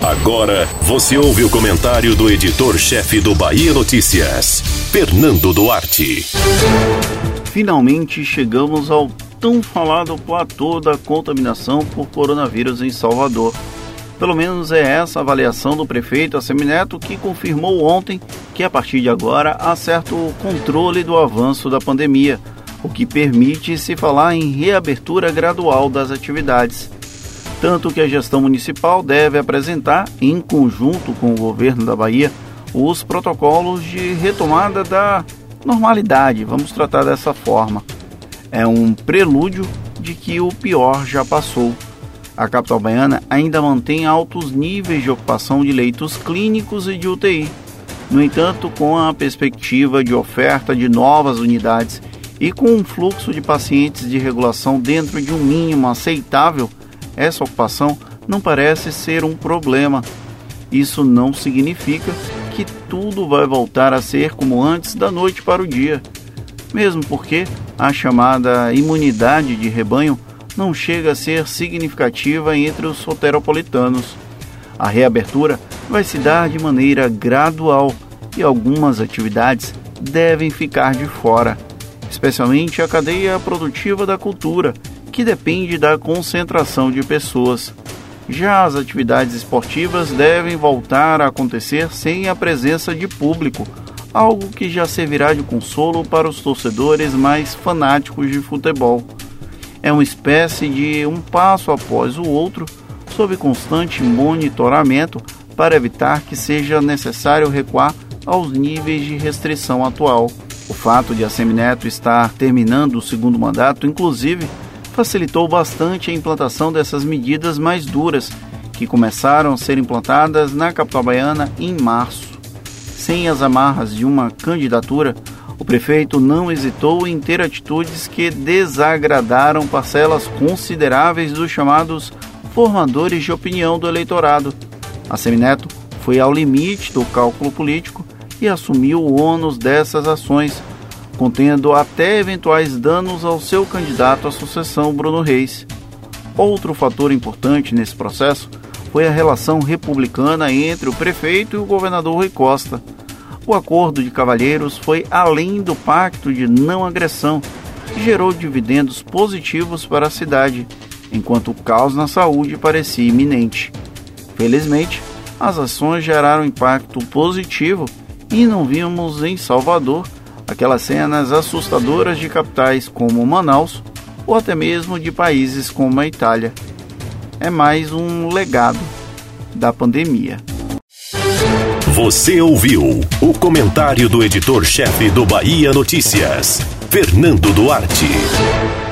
Agora você ouve o comentário do editor-chefe do Bahia Notícias, Fernando Duarte. Finalmente chegamos ao tão falado platô da contaminação por coronavírus em Salvador. Pelo menos é essa a avaliação do prefeito Assemineto que confirmou ontem que a partir de agora há certo controle do avanço da pandemia, o que permite se falar em reabertura gradual das atividades. Tanto que a gestão municipal deve apresentar, em conjunto com o governo da Bahia, os protocolos de retomada da normalidade, vamos tratar dessa forma. É um prelúdio de que o pior já passou a capital baiana ainda mantém altos níveis de ocupação de leitos clínicos e de UTI. No entanto, com a perspectiva de oferta de novas unidades e com um fluxo de pacientes de regulação dentro de um mínimo aceitável, essa ocupação não parece ser um problema. Isso não significa que tudo vai voltar a ser como antes da noite para o dia, mesmo porque a chamada imunidade de rebanho não chega a ser significativa entre os soteropolitanos. A reabertura vai se dar de maneira gradual e algumas atividades devem ficar de fora, especialmente a cadeia produtiva da cultura, que depende da concentração de pessoas. Já as atividades esportivas devem voltar a acontecer sem a presença de público, algo que já servirá de consolo para os torcedores mais fanáticos de futebol é uma espécie de um passo após o outro, sob constante monitoramento para evitar que seja necessário recuar aos níveis de restrição atual. O fato de a Semineto estar terminando o segundo mandato, inclusive, facilitou bastante a implantação dessas medidas mais duras, que começaram a ser implantadas na capital baiana em março. Sem as amarras de uma candidatura, o prefeito não hesitou em ter atitudes que desagradaram parcelas consideráveis dos chamados formadores de opinião do eleitorado. A Semineto foi ao limite do cálculo político e assumiu o ônus dessas ações, contendo até eventuais danos ao seu candidato à sucessão, Bruno Reis. Outro fator importante nesse processo foi a relação republicana entre o prefeito e o governador Rui Costa. O acordo de cavalheiros foi além do pacto de não agressão, que gerou dividendos positivos para a cidade, enquanto o caos na saúde parecia iminente. Felizmente, as ações geraram impacto positivo e não vimos em Salvador aquelas cenas assustadoras de capitais como Manaus ou até mesmo de países como a Itália. É mais um legado da pandemia. Você ouviu o comentário do editor-chefe do Bahia Notícias, Fernando Duarte.